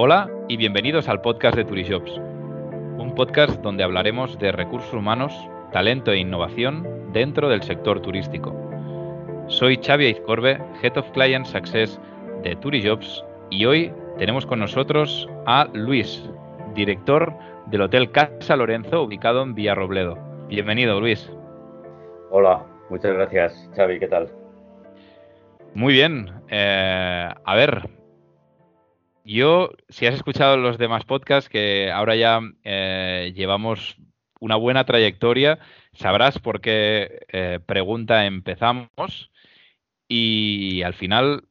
Hola y bienvenidos al podcast de Turijobs, un podcast donde hablaremos de recursos humanos, talento e innovación dentro del sector turístico. Soy Xavi Izcorbe, Head of Client Success de Turijobs y hoy tenemos con nosotros a Luis, director del Hotel Casa Lorenzo ubicado en Villarrobledo. Bienvenido, Luis. Hola, muchas gracias, Xavi, ¿qué tal? Muy bien. Eh, a ver, yo, si has escuchado los demás podcasts, que ahora ya eh, llevamos una buena trayectoria, sabrás por qué eh, pregunta empezamos. Y al final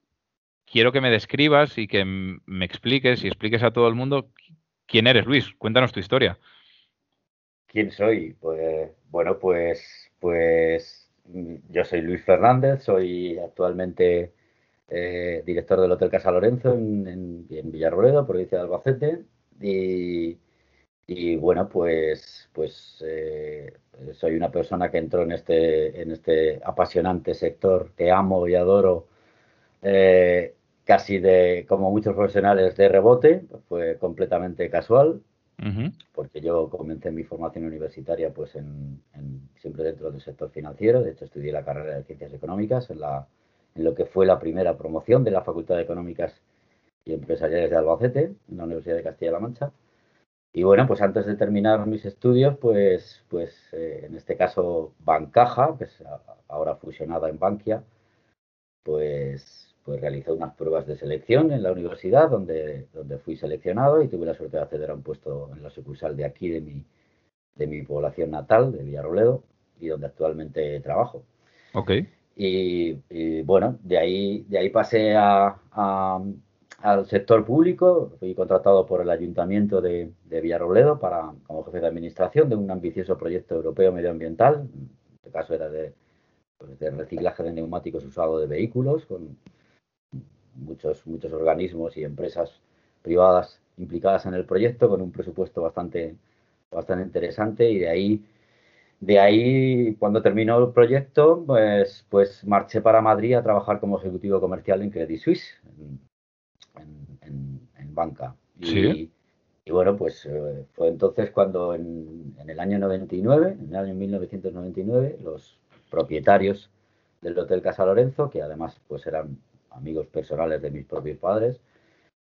quiero que me describas y que me expliques y expliques a todo el mundo quién eres, Luis. Cuéntanos tu historia. ¿Quién soy? Pues bueno, pues pues yo soy Luis Fernández, soy actualmente eh, director del Hotel Casa Lorenzo en, en, Villarroledo, provincia de Albacete. Y, bueno, pues, pues eh, soy una persona que entró en este, en este apasionante sector que amo y adoro, eh, casi de, como muchos profesionales, de rebote, fue completamente casual. Porque yo comencé mi formación universitaria pues en, siempre dentro del sector financiero, de hecho estudié la carrera de Ciencias Económicas en la en lo que fue la primera promoción de la Facultad de Económicas y Empresariales de Albacete, en la Universidad de Castilla-La Mancha. Y bueno, pues antes de terminar mis estudios, pues, pues eh, en este caso Bancaja, que es ahora fusionada en Bankia, pues, pues realicé unas pruebas de selección en la universidad donde, donde fui seleccionado y tuve la suerte de acceder a un puesto en la sucursal de aquí, de mi, de mi población natal, de Villarroledo, y donde actualmente trabajo. Ok. Y, bueno, de ahí, de ahí pasé a, al sector público, fui contratado por el Ayuntamiento de, de Villarrobledo para, como jefe de administración de un ambicioso proyecto europeo medioambiental, en este caso era de, pues, de reciclaje de neumáticos usados de vehículos, con muchos, muchos organismos y empresas privadas implicadas en el proyecto, con un presupuesto bastante, bastante interesante. Y de ahí de ahí, cuando terminó el proyecto, pues, pues marché para Madrid a trabajar como ejecutivo comercial en Credit Suisse, en, banca. Y, y, bueno, pues eh, fue entonces cuando en, el año 99, en el año 1999, los propietarios del Hotel Casa Lorenzo, que además pues eran amigos personales de mis propios padres,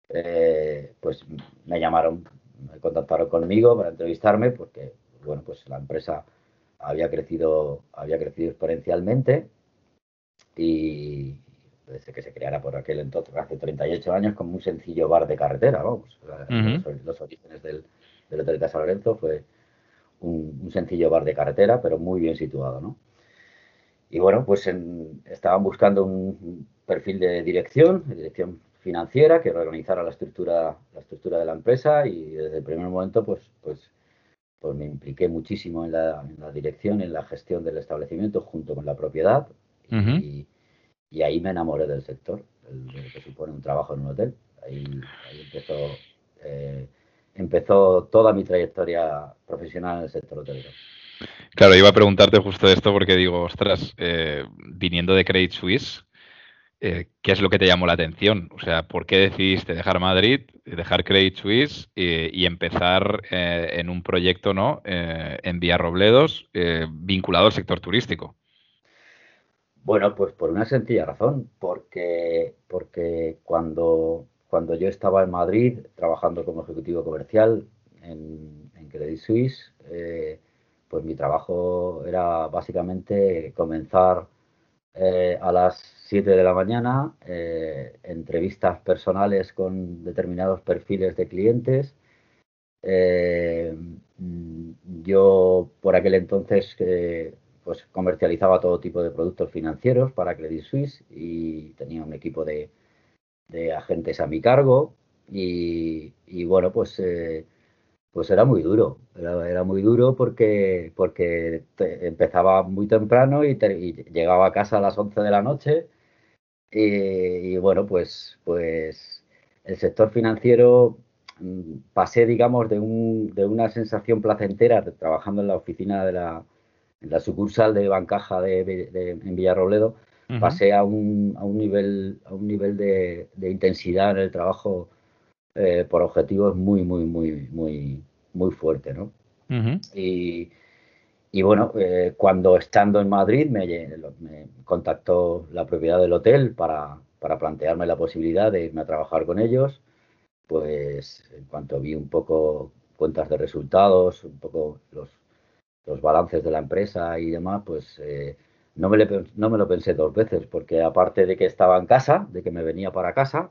eh, pues me llamaron, me contactaron conmigo para entrevistarme porque, bueno, pues la empresa había crecido, había crecido exponencialmente y desde que se creara por aquel entonces, hace 38 años, como un sencillo bar de carretera, vamos. los, orígenes del, Hotel Casa Lorenzo fue un, sencillo bar de carretera, pero muy bien situado, ¿no? Y bueno, pues estaban buscando un perfil de dirección, de dirección financiera, que organizara la estructura, la estructura de la empresa y desde el primer momento, pues, pues pues me impliqué muchísimo en la, dirección, en la gestión del establecimiento junto con la propiedad y, ahí me enamoré del sector, el, que supone un trabajo en un hotel. Ahí, empezó, eh, empezó toda mi trayectoria profesional en el sector hotelero. Claro, iba a preguntarte justo esto porque digo, ostras, eh, viniendo de Credit Suisse, eh, ¿qué es lo que te llamó la atención? O sea, ¿por qué decidiste dejar Madrid, dejar Credit Suisse y, empezar eh, en un proyecto ¿no? Eh, en Villarrobledos vinculado al sector turístico? Bueno, pues por una sencilla razón, porque, porque cuando, cuando yo estaba en Madrid trabajando como ejecutivo comercial en Credit Suisse, pues mi trabajo era básicamente comenzar a las 7 de la mañana, eh, entrevistas personales con determinados perfiles de clientes. Eh, yo por aquel entonces eh, pues comercializaba todo tipo de productos financieros para Credit Suisse y tenía un equipo de, agentes a mi cargo y, bueno pues pues era muy duro, era, muy duro porque, porque empezaba muy temprano y, y, llegaba a casa a las 11 de la noche y, bueno, pues, pues el sector financiero mm, pasé, digamos, de, un, de una sensación placentera trabajando en la oficina de la, en la sucursal de Bancaja de, en Villarrobledo, pasé a un, a un nivel, a un nivel de, intensidad en el trabajo eh, por objetivos muy, muy, muy, muy, muy fuerte, ¿no? y, y, bueno, eh, cuando estando en Madrid me, me, contactó la propiedad del hotel para, para plantearme la posibilidad de irme a trabajar con ellos, pues en cuanto vi un poco cuentas de resultados, un poco los, los balances de la empresa y demás, pues eh, no, me no me lo pensé dos veces, porque aparte de que estaba en casa, de que me venía para casa,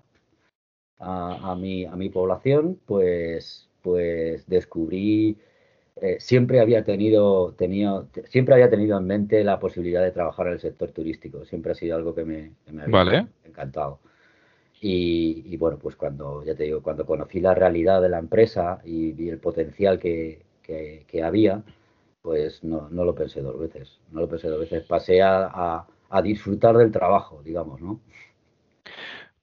a, mi, a mi población, pues, pues descubrí, eh, siempre había tenido, tenido, siempre había tenido en mente la posibilidad de trabajar en el sector turístico, siempre ha sido algo que me, me había encantado. Y, bueno, pues cuando, ya te digo, cuando conocí la realidad de la empresa y vi el potencial que, que, había, pues no, no, lo pensé dos veces, no lo pensé dos veces, pasé a, a disfrutar del trabajo, digamos, ¿no?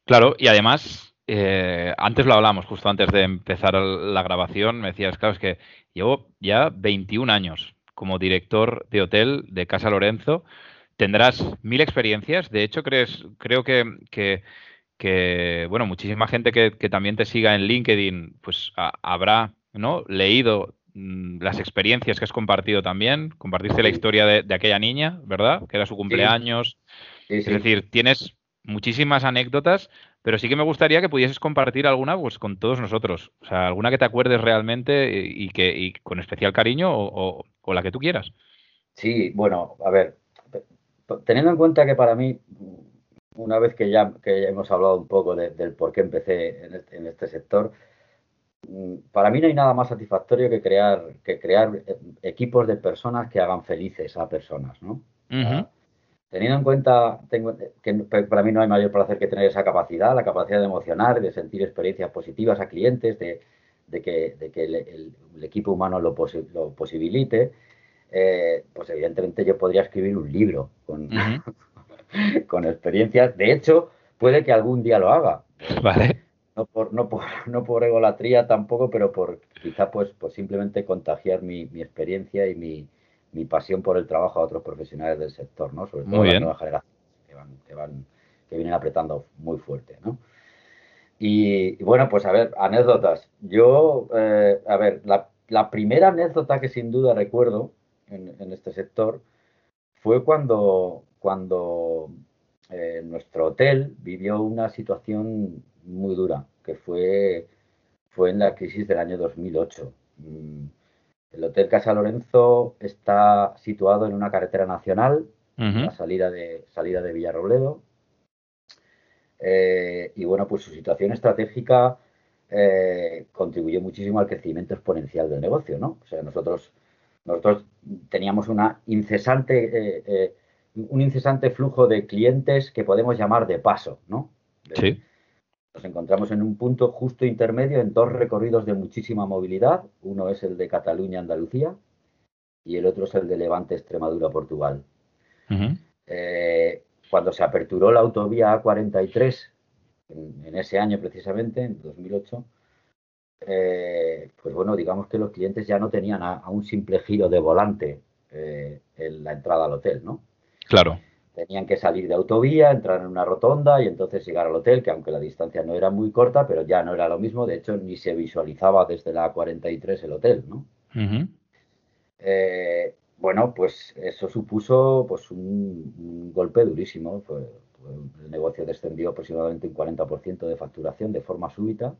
Claro, y además eh, antes lo hablamos, justo antes de empezar la grabación, me decías, claro, es que llevo ya 21 años como director de hotel de Casa Lorenzo. Tendrás mil experiencias. De hecho, crees, creo que, que, bueno, muchísima gente que, también te siga en LinkedIn, pues habrá ¿no? leído mm, las experiencias que has compartido también. Compartiste la historia de, aquella niña, ¿verdad? Que era su cumpleaños. Es decir, tienes muchísimas anécdotas pero sí que me gustaría que pudieses compartir alguna pues, con todos nosotros. O sea, alguna que te acuerdes realmente y que con especial cariño o, la que tú quieras. Sí, bueno, a ver, teniendo en cuenta que para mí, una vez que ya, que hemos hablado un poco del por qué empecé en este, este, sector, mm, para mí no hay nada más satisfactorio que crear, que crear eh, equipos de personas que hagan felices a personas, ¿no? Teniendo en cuenta tengo, que para mí no hay mayor placer que tener esa capacidad, la capacidad de emocionar, de sentir experiencias positivas a clientes, de, que, el, equipo humano lo, posibilite, eh, pues evidentemente yo podría escribir un libro con, con experiencias. De hecho, puede que algún día lo haga. Vale. No por, no por, no por egolatría tampoco, pero por quizá pues, pues simplemente contagiar mi, mi experiencia y mi, mi pasión por el trabajo a otros profesionales del sector, ¿no? Sobre todo las nuevas generaciones que, van, que, vienen apretando muy fuerte, ¿no? Y, bueno, pues a ver, anécdotas. Yo, eh, a ver, la, primera anécdota que sin duda recuerdo en, este sector fue cuando, cuando eh, nuestro hotel vivió una situación muy dura, que fue, fue en la crisis del año 2008. El Hotel Casa Lorenzo está situado en una carretera nacional, la salida de, salida de Villarrobledo. Eh, y bueno, pues su situación estratégica eh, contribuyó muchísimo al crecimiento exponencial del negocio, ¿no? O sea, nosotros, nosotros teníamos una incesante, eh, un incesante flujo de clientes que podemos llamar de paso, ¿no? sí. Nos encontramos en un punto justo intermedio en dos recorridos de muchísima movilidad. Uno es el de Cataluña-Andalucía y el otro es el de Levante-Extremadura-Portugal. Eh, cuando se aperturó la autovía A43, en, ese año precisamente, en 2008, eh, pues bueno, digamos que los clientes ya no tenían a, un simple giro de volante eh, en la entrada al hotel, ¿no? Claro tenían que salir de autovía, entrar en una rotonda y entonces llegar al hotel, que aunque la distancia no era muy corta, pero ya no era lo mismo, de hecho ni se visualizaba desde la 43 el hotel, ¿no? Eh, bueno, pues eso supuso pues un, golpe durísimo. el negocio descendió aproximadamente un 40% de facturación de forma súbita.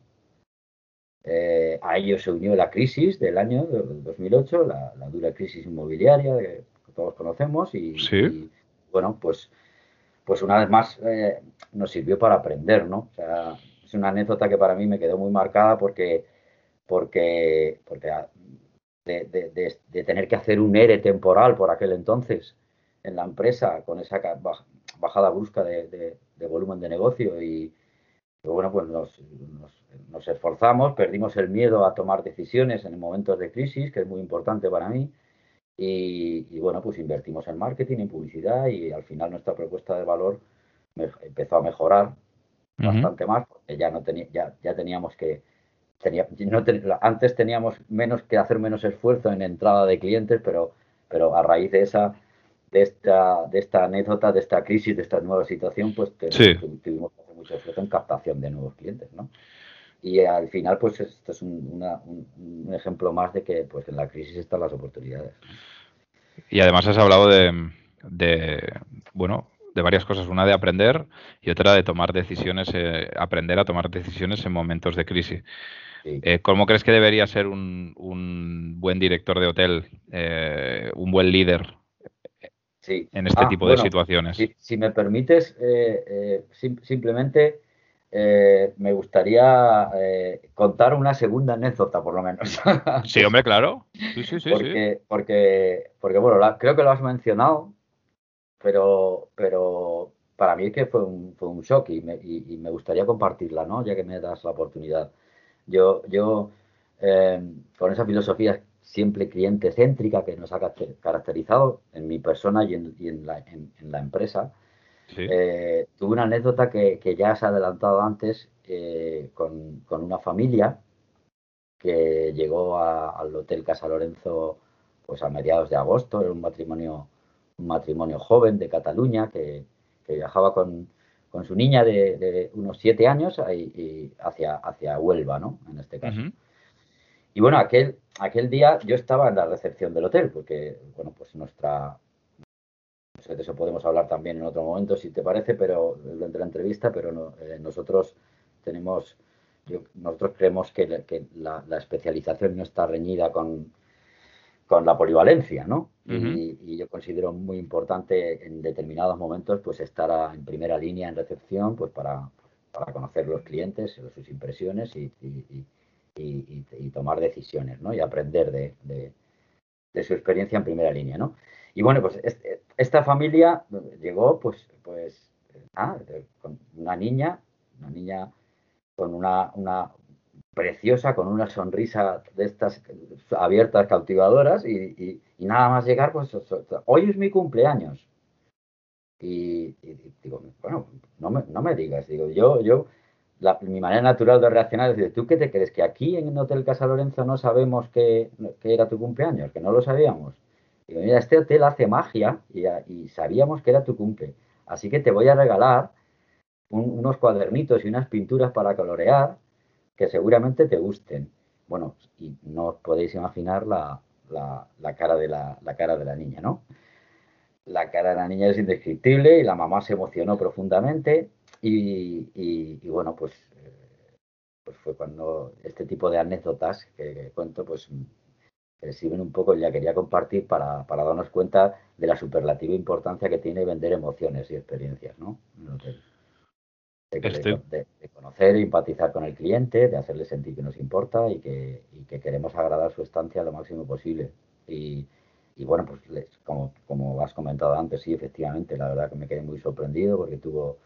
Eh, a ello se unió la crisis del año 2008, la, dura crisis inmobiliaria que todos conocemos y, ¿Sí? Bueno, pues, pues una vez más eh, nos sirvió para aprender, ¿no? O sea, es una anécdota que para mí me quedó muy marcada porque, porque, porque ah, de, tener que hacer un ERE temporal por aquel entonces en la empresa con esa bajada brusca de, volumen de negocio y, bueno, pues nos, nos, esforzamos, perdimos el miedo a tomar decisiones en momentos de crisis, que es muy importante para mí, y, bueno, pues invertimos en marketing, en publicidad y al final nuestra propuesta de valor empezó a mejorar bastante más porque ya no tenía, ya, ya teníamos que tenía, no antes teníamos menos que hacer menos esfuerzo en entrada de clientes, pero, pero a raíz de esa de esta, de esta anécdota, de esta crisis, de esta nueva situación, pues tuvimos que hacer mucho esfuerzo en captación de nuevos clientes, ¿no? Y al final, pues esto es un, un, ejemplo más de que pues en la crisis están las oportunidades. Y además has hablado de, de bueno, de varias cosas. Una de aprender y otra de tomar decisiones, eh, aprender a tomar decisiones en momentos de crisis. Eh, ¿Cómo crees que debería ser un, un buen director de hotel, eh, un buen líder en este ah, tipo de situaciones? Si, me permites, simplemente me gustaría contar una segunda anécdota, por lo menos. sí, hombre, claro. Sí, sí, sí. Porque, porque, porque bueno, creo que lo has mencionado, pero, pero para mí es que fue un, fue un shock y me, y, me, gustaría compartirla, ¿no? Ya que me das la oportunidad. Yo, yo eh, con esa filosofía siempre cliente céntrica que nos ha caracterizado en mi persona y en, y en, la, en, la, empresa, eh, tuve una anécdota que, que, ya se ha adelantado antes eh, con, con, una familia que llegó al Hotel Casa Lorenzo pues a mediados de agosto, era un matrimonio un matrimonio joven de Cataluña que, viajaba con, su niña de, unos siete años y, hacia, hacia Huelva, ¿no? En este caso. Y bueno, aquel, aquel día yo estaba en la recepción del hotel, porque, bueno, pues nuestra... De eso podemos hablar también en otro momento, si te parece, pero durante la entrevista, pero no, eh, nosotros tenemos, nosotros creemos que, la, especialización no está reñida con, con la polivalencia, ¿no? y, yo considero muy importante en determinados momentos pues estar en primera línea en recepción pues para, para conocer los clientes, sus impresiones y, y, tomar decisiones, ¿no? Y aprender de, de, su experiencia en primera línea, ¿no? Y bueno, pues esta familia llegó pues, pues ah, con una niña, una niña con una, una, preciosa, con una sonrisa de estas abiertas, cautivadoras, y, nada más llegar, pues hoy es mi cumpleaños. Y, digo, bueno, no me, no me, digas, digo, yo, yo, mi manera natural de reaccionar es decir, ¿tú qué te crees? ¿Que aquí en el Hotel Casa Lorenzo no sabemos que, era tu cumpleaños? ¿Que no lo sabíamos? Digo, mira, este hotel hace magia y, sabíamos que era tu cumple. Así que te voy a regalar unos cuadernitos y unas pinturas para colorear que seguramente te gusten. Bueno, y no os podéis imaginar la, la, cara de la, cara de la niña, ¿no? La cara de la niña es indescriptible y la mamá se emocionó profundamente y, bueno, pues, eh, pues fue cuando este tipo de anécdotas que, cuento, pues sirven un poco, ya quería compartir para, para, darnos cuenta de la superlativa importancia que tiene vender emociones y experiencias, ¿no? de, conocer e empatizar con el cliente, de hacerle sentir que nos importa y que, queremos agradar su estancia lo máximo posible. Y, bueno, pues como, como has comentado antes, sí, efectivamente, la verdad que me quedé muy sorprendido porque tuvo,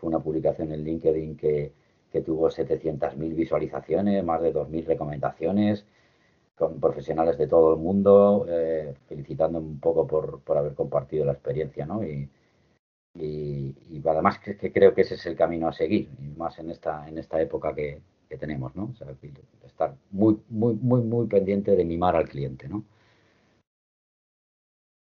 fue una publicación en LinkedIn que, que tuvo 700.000 visualizaciones, más de 2.000 recomendaciones, con profesionales de todo el mundo, eh, felicitando un poco por, por haber compartido la experiencia, ¿no? Y, y, además que, creo que ese es el camino a seguir, y más en esta, en esta época que, tenemos, ¿no? estar muy, muy, muy, muy pendiente de mimar al cliente, ¿no?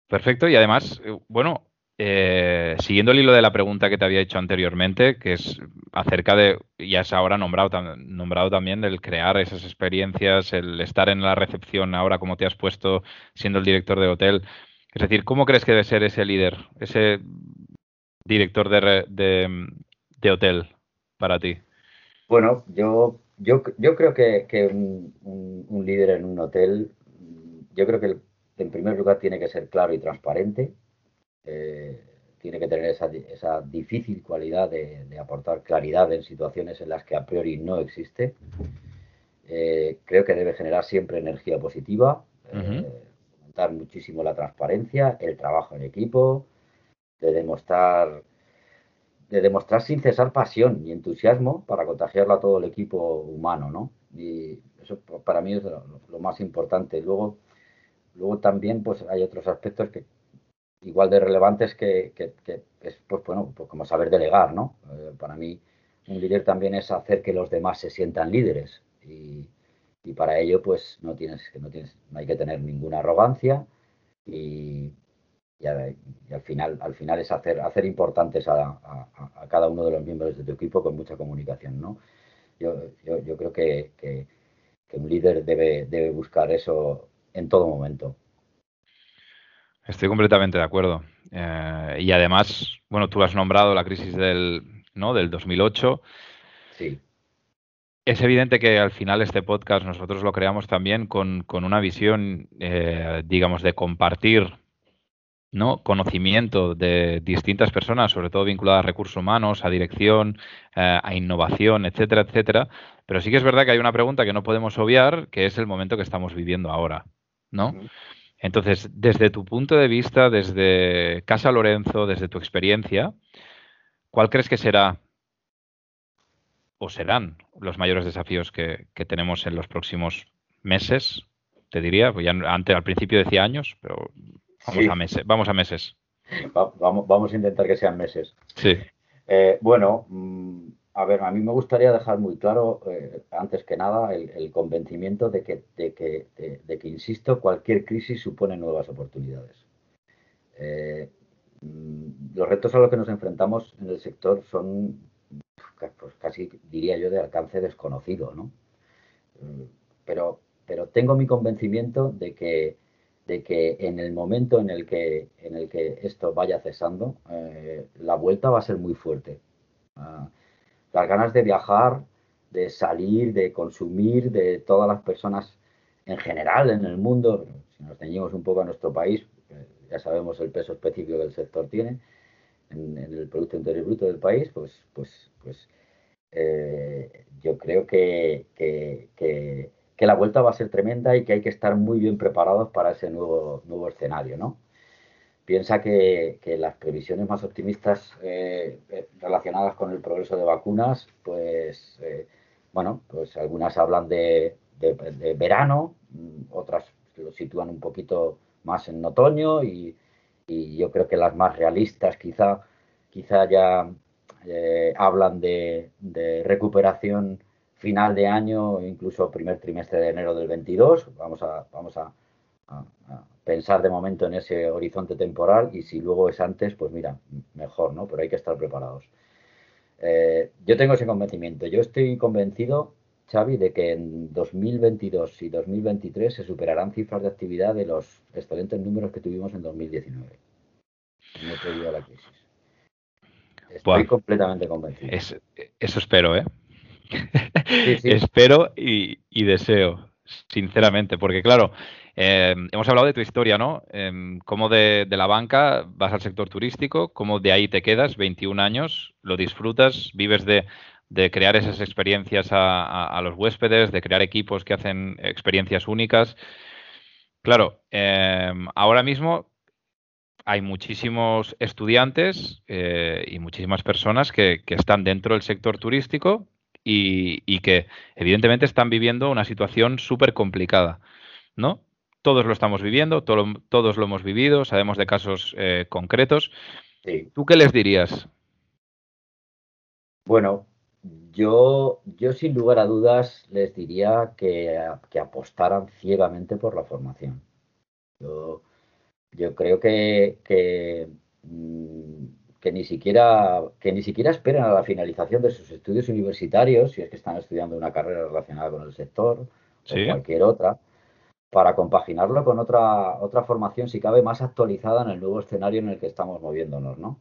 Perfecto, y además, eh, bueno, eh, siguiendo el hilo de la pregunta que te había hecho anteriormente, que es acerca de, ya es ahora nombrado, nombrado también, el crear esas experiencias, el estar en la recepción ahora como te has puesto siendo el director de hotel. Es decir, ¿cómo crees que debe ser ese líder, ese director de, de, hotel para ti? Bueno, yo, yo, yo creo que, que un, líder en un hotel, yo creo que en primer lugar tiene que ser claro y transparente, eh, tiene que tener esa, esa difícil cualidad de, de, aportar claridad en situaciones en las que a priori no existe. Eh, creo que debe generar siempre energía positiva, aumentar muchísimo la transparencia, el trabajo en equipo, de demostrar de demostrar sin cesar pasión y entusiasmo para contagiarlo a todo el equipo humano, ¿no? Y eso para mí es lo, más importante. Luego, luego también pues hay otros aspectos que igual de relevantes que, es pues bueno, pues como saber delegar, ¿no? Eh, para mí un líder también es hacer que los demás se sientan líderes y, y para ello pues no tienes no tienes no hay que tener ninguna arrogancia y, y, al final al final es hacer hacer importantes a, cada uno de los miembros de tu equipo con mucha comunicación no Yo, yo, creo que, que, un líder debe, debe buscar eso en todo momento. Estoy completamente de acuerdo. Eh, y además, bueno, tú has nombrado la crisis del, ¿no? del 2008. Sí. Es evidente que al final este podcast nosotros lo creamos también con, una visión, eh, digamos, de compartir ¿no? conocimiento de distintas personas, sobre todo vinculadas a recursos humanos, a dirección, eh, a innovación, etcétera, etcétera. Pero sí que es verdad que hay una pregunta que no podemos obviar, que es el momento que estamos viviendo ahora, ¿no? Entonces, desde tu punto de vista, desde Casa Lorenzo, desde tu experiencia, ¿cuál crees que será o serán los mayores desafíos que, tenemos en los próximos meses? Te diría, pues ya antes al principio decía años, pero vamos a meses. Vamos a meses. vamos, vamos a intentar que sean meses. Sí. Eh, bueno, mm, a ver, a mí me gustaría dejar muy claro, eh, antes que nada, el, convencimiento de que, de, que, de, que, insisto, cualquier crisis supone nuevas oportunidades. Eh, mm, los retos a los que nos enfrentamos en el sector son pues casi, diría yo, de alcance desconocido, ¿no? Eh, pero, pero tengo mi convencimiento de que, de que en el momento en el que, en el que esto vaya cesando, la vuelta va a ser muy fuerte. Ah, las ganas de viajar, de salir, de consumir, de todas las personas en general en el mundo. Si nos ceñimos un poco a nuestro país, ya sabemos el peso específico que el sector tiene en, el Producto Interior Bruto del país, pues, pues, pues eh, yo creo que, que, la vuelta va a ser tremenda y que hay que estar muy bien preparados para ese nuevo, nuevo escenario, ¿no? Piensa que, las previsiones más optimistas eh, eh, relacionadas con el progreso de vacunas, pues, eh, bueno, pues algunas hablan de, verano, mm, otras lo sitúan un poquito más en otoño y, yo creo que las más realistas quizá, quizá ya hablan de, recuperación final de año, incluso primer trimestre de enero del 22. Vamos a, vamos a pensar de momento en ese horizonte temporal y si luego es antes, pues mira, mejor, ¿no? Pero hay que estar preparados. Eh, yo tengo ese convencimiento. Yo estoy convencido, Xavi, de que en 2022 y 2023 se superarán cifras de actividad de los excelentes números que tuvimos en 2019. No la crisis. Estoy completamente convencido. eso espero, ¿eh? espero y, y deseo, sinceramente, porque claro, eh, hemos hablado de tu historia, ¿no? Eh, cómo de, la banca vas al sector turístico, cómo de ahí te quedas, 21 años, lo disfrutas, vives de, crear esas experiencias a, los huéspedes, de crear equipos que hacen experiencias únicas. Claro, em, ahora mismo hay muchísimos estudiantes eh, y muchísimas personas que, están dentro del sector turístico y que evidentemente están viviendo una situación súper complicada, ¿no? Todos lo estamos viviendo, todos lo hemos vivido, sabemos de casos eh, concretos. ¿Tú qué les dirías? Bueno, yo, yo sin lugar a dudas les diría que, apostaran ciegamente por la formación. Yo, creo que, que, mm, que, ni siquiera, que ni siquiera esperan a la finalización de sus estudios universitarios, si es que están estudiando una carrera relacionada con el sector o cualquier otra, para compaginarlo con otra, otra formación, si cabe, más actualizada en el nuevo escenario en el que estamos moviéndonos, ¿no?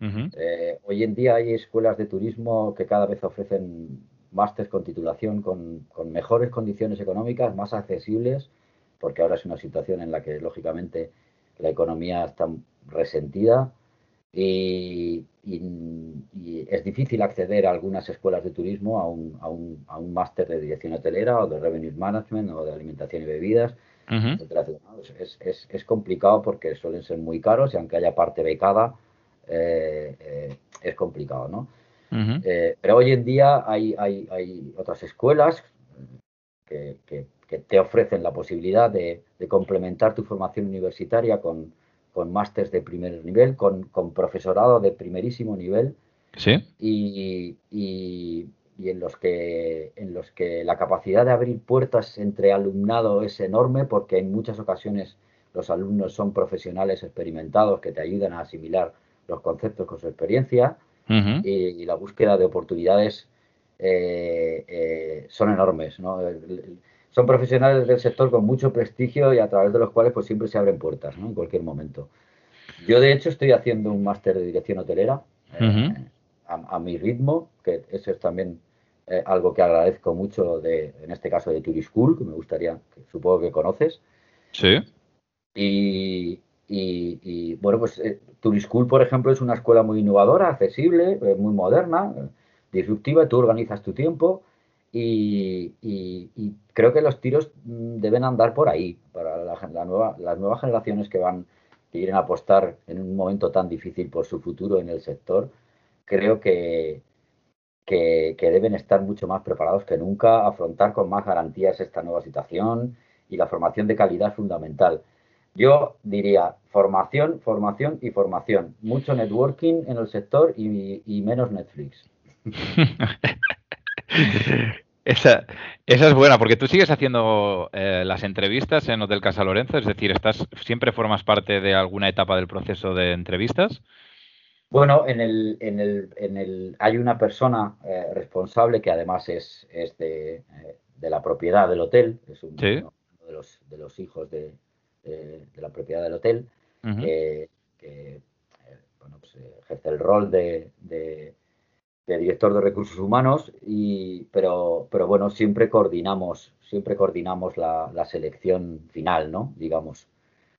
Eh, hoy en día hay escuelas de turismo que cada vez ofrecen másteres con titulación con, mejores condiciones económicas, más accesibles, porque ahora es una situación en la que, lógicamente, la economía está resentida y, es difícil acceder a algunas escuelas de turismo a un, a un, a un máster de dirección hotelera o de revenue management o de alimentación y bebidas, Es, es, es, complicado porque suelen ser muy caros y aunque haya parte becada, eh, eh, es complicado, ¿no? Eh, pero hoy en día hay, hay, hay otras escuelas que, que, te ofrecen la posibilidad de, de complementar tu formación universitaria con, con másters de primer nivel, con, con, profesorado de primerísimo nivel. Sí. Y, y, en, los que, en los que la capacidad de abrir puertas entre alumnado es enorme porque en muchas ocasiones los alumnos son profesionales experimentados que te ayudan a asimilar los conceptos con su experiencia y, la búsqueda de oportunidades son enormes. ¿no? Son profesionales del sector con mucho prestigio y a través de los cuales pues siempre se abren puertas ¿no? en cualquier momento. Yo de hecho estoy haciendo un máster de dirección hotelera a, mi ritmo, que eso es también eh, algo que agradezco mucho de, en este caso de Turischool, que me gustaría, que supongo que conoces. Sí. Y, bueno, pues eh, Turischool, por ejemplo, es una escuela muy innovadora, accesible, eh, muy moderna, disruptiva, tú organizas tu tiempo y, creo que los tiros mm, deben andar por ahí para la, nueva, las nuevas generaciones que van que quieren apostar en un momento tan difícil por su futuro en el sector creo que, que, deben estar mucho más preparados que nunca, afrontar con más garantías esta nueva situación y la formación de calidad fundamental. Yo diría formación, formación y formación. Mucho networking en el sector y, menos Netflix. Esa, esa, es buena, porque tú sigues haciendo eh, las entrevistas en Hotel Casa Lorenzo, es decir, estás siempre formas parte de alguna etapa del proceso de entrevistas. Bueno, en el, en el, en el, hay una persona eh, responsable que además es, es de, eh, de, la propiedad del hotel, es uno, de, los, de los hijos de, de la propiedad del hotel, que, bueno, pues, ejerce el rol de, director de recursos humanos, y, pero, pero bueno, siempre coordinamos, siempre coordinamos la, la selección final, ¿no? Digamos.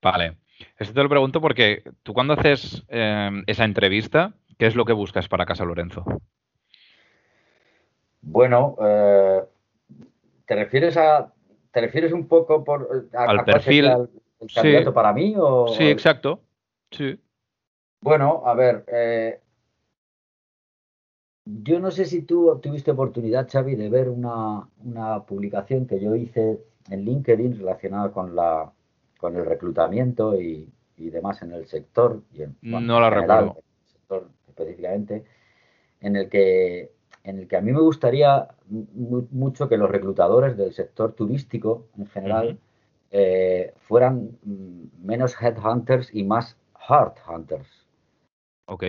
Vale. Esto te lo pregunto porque tú cuando haces em, esa entrevista, ¿qué es lo que buscas para Casa Lorenzo? Bueno, eh, ¿te refieres a te refieres un poco por al perfil el, candidato para mí o sí exacto sí bueno a ver eh, yo no sé si tú tuviste oportunidad Xavi de ver una, una publicación que yo hice en LinkedIn relacionada con la con el reclutamiento y, demás en el sector, y en, no la recuerdo. En el sector específicamente, en el que en el que a mí me gustaría mucho que los reclutadores del sector turístico en general eh, fueran menos headhunters y más heart hunters. Ok.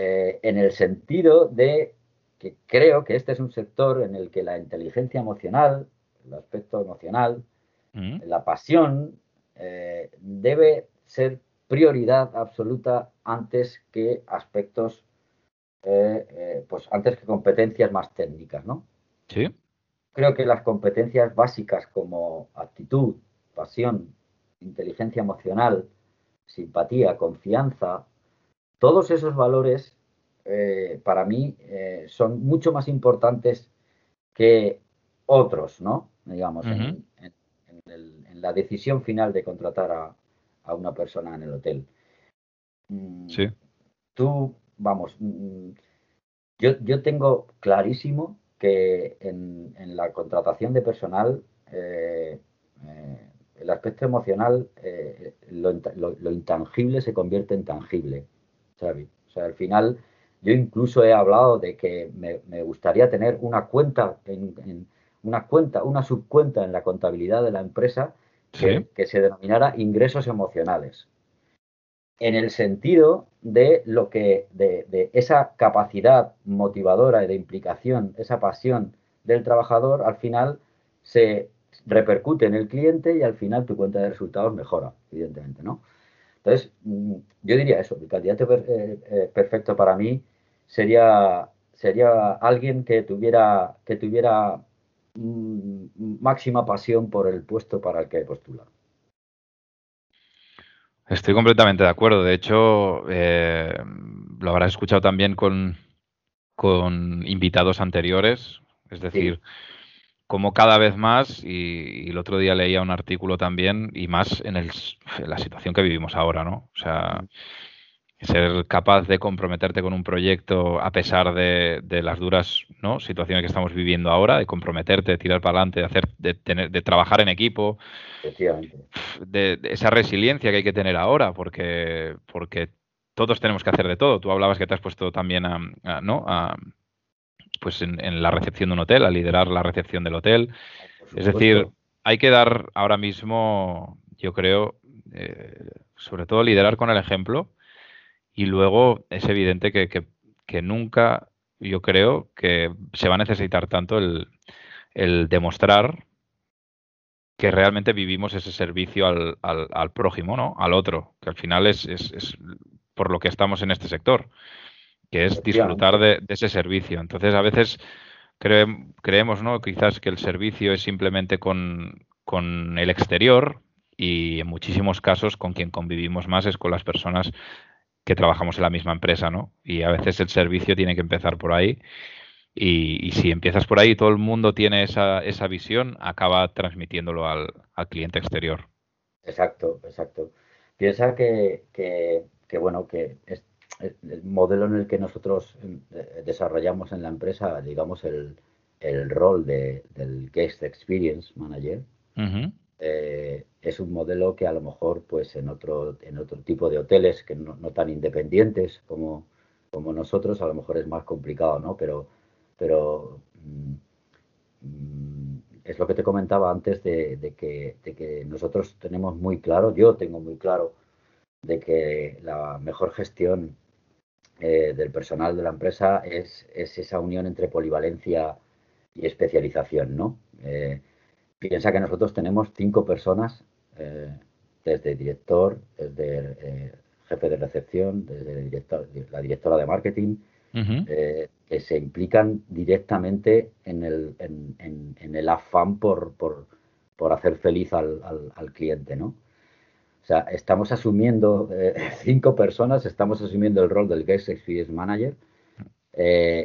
Eh, en el sentido de que creo que este es un sector en el que la inteligencia emocional, el aspecto emocional, la pasión, eh, debe ser prioridad absoluta antes que aspectos, eh, eh, pues antes que competencias más técnicas, ¿no? Sí. Creo que las competencias básicas como actitud, pasión, inteligencia emocional, simpatía, confianza, todos esos valores para mí son mucho más importantes que otros, ¿no? Digamos, en, en la decisión final de contratar a, una persona en el hotel. Mm, sí. Tú, vamos, mm, yo, yo tengo clarísimo que en, la contratación de personal eh, eh, el aspecto emocional, eh, lo, intangible se convierte en tangible, O sea, al final yo incluso he hablado de que me, gustaría tener una cuenta en, una cuenta, una subcuenta en la contabilidad de la empresa que, se denominara ingresos emocionales. En el sentido de lo que, de, esa capacidad motivadora y de implicación, esa pasión del trabajador, al final se repercute en el cliente y al final tu cuenta de resultados mejora, evidentemente, ¿no? Entonces, mm, yo diría eso, el candidato eh, eh, perfecto para mí sería, sería alguien que tuviera, que tuviera Mm, máxima pasión por el puesto para el que postula. Estoy completamente de acuerdo. De hecho, eh, lo habrás escuchado también con, con invitados anteriores. Es decir, como cada vez más, y, el otro día leía un artículo también, y más en, el, en la situación que vivimos ahora, ¿no? O sea, ser capaz de comprometerte con un proyecto a pesar de, las duras ¿no? situaciones que estamos viviendo ahora, de comprometerte, de tirar para adelante, de, hacer, de, tener, de trabajar en equipo, de, esa resiliencia que hay que tener ahora, porque, porque todos tenemos que hacer de todo. Tú hablabas que te has puesto también a, ¿no? Pues en, la recepción de un hotel, a liderar la recepción del hotel. Es decir, hay que dar ahora mismo, yo creo, eh, sobre todo liderar con el ejemplo y luego es evidente que, nunca yo creo que se va a necesitar tanto el, demostrar que realmente vivimos ese servicio al, al, prójimo, ¿no? Al otro, que al final es, es, por lo que estamos en este sector, que es disfrutar de, ese servicio. Entonces, a veces creemos, ¿no? Quizás que el servicio es simplemente con, con el exterior y en muchísimos casos con quien convivimos más es con las personas que trabajamos en la misma empresa, ¿no? Y a veces el servicio tiene que empezar por ahí. Y, si empiezas por ahí, todo el mundo tiene esa, esa visión, acaba transmitiéndolo al, cliente exterior. Exacto, exacto. Piensa que, que, bueno, que es el modelo en el que nosotros eh, desarrollamos en la empresa, digamos, el, el rol de, del Guest Experience Manager, eh, es un modelo que a lo mejor pues en otro, en otro tipo de hoteles que no, tan independientes como, como nosotros, a lo mejor es más complicado, ¿no? Pero, pero mm, es lo que te comentaba antes de, que, de que nosotros tenemos muy claro, yo tengo muy claro, de que la mejor gestión eh, del personal de la empresa es, es, esa unión entre polivalencia y especialización, ¿no? Eh, Piensa que nosotros tenemos cinco personas, eh, desde director, desde eh, jefe de recepción, desde director, la directora de marketing, que se implican directamente en el, en, en, el afán por, por, por, hacer feliz al, al, cliente, ¿no? Sea, estamos asumiendo, cinco personas, estamos asumiendo el rol del Guest Experience Manager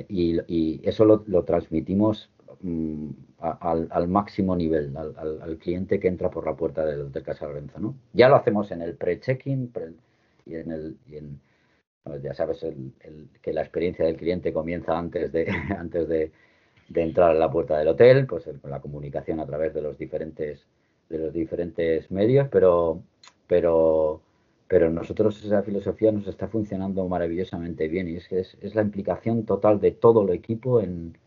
y, y, eso lo, transmitimos Mm, al, máximo nivel, al, cliente que entra por la puerta del, de Casa Lorenzo. ¿no? Ya lo hacemos en el pre-check-in y en el... ya sabes que la experiencia del cliente comienza antes de, antes de, entrar a la puerta del hotel, pues con la comunicación a través de los diferentes, de los diferentes medios, pero, pero, pero nosotros esa filosofía nos está funcionando maravillosamente bien y es que es, es la implicación total de todo el equipo en,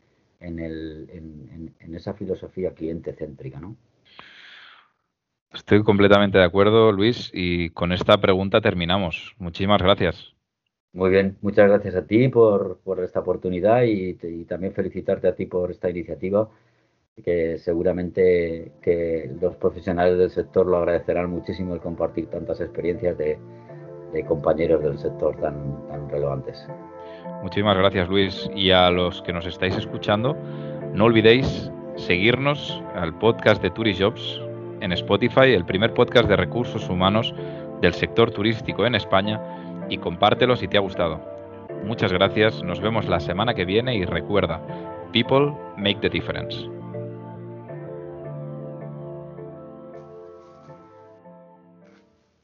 en, el, en, esa filosofía cliente céntrica, ¿no? Estoy completamente de acuerdo, Luis, y con esta pregunta terminamos. Muchísimas gracias. Muy bien, muchas gracias a ti por, esta oportunidad y, también felicitarte a ti por esta iniciativa, que seguramente que los profesionales del sector lo agradecerán muchísimo el compartir tantas experiencias de, compañeros del sector tan, tan relevantes. Muchísimas gracias Luis y a los que nos estáis escuchando, no olvidéis seguirnos al podcast de Turijobs en Spotify, el primer podcast de recursos humanos del sector turístico en España y compártelo si te ha gustado. Muchas gracias, nos vemos la semana que viene y recuerda, people make the difference.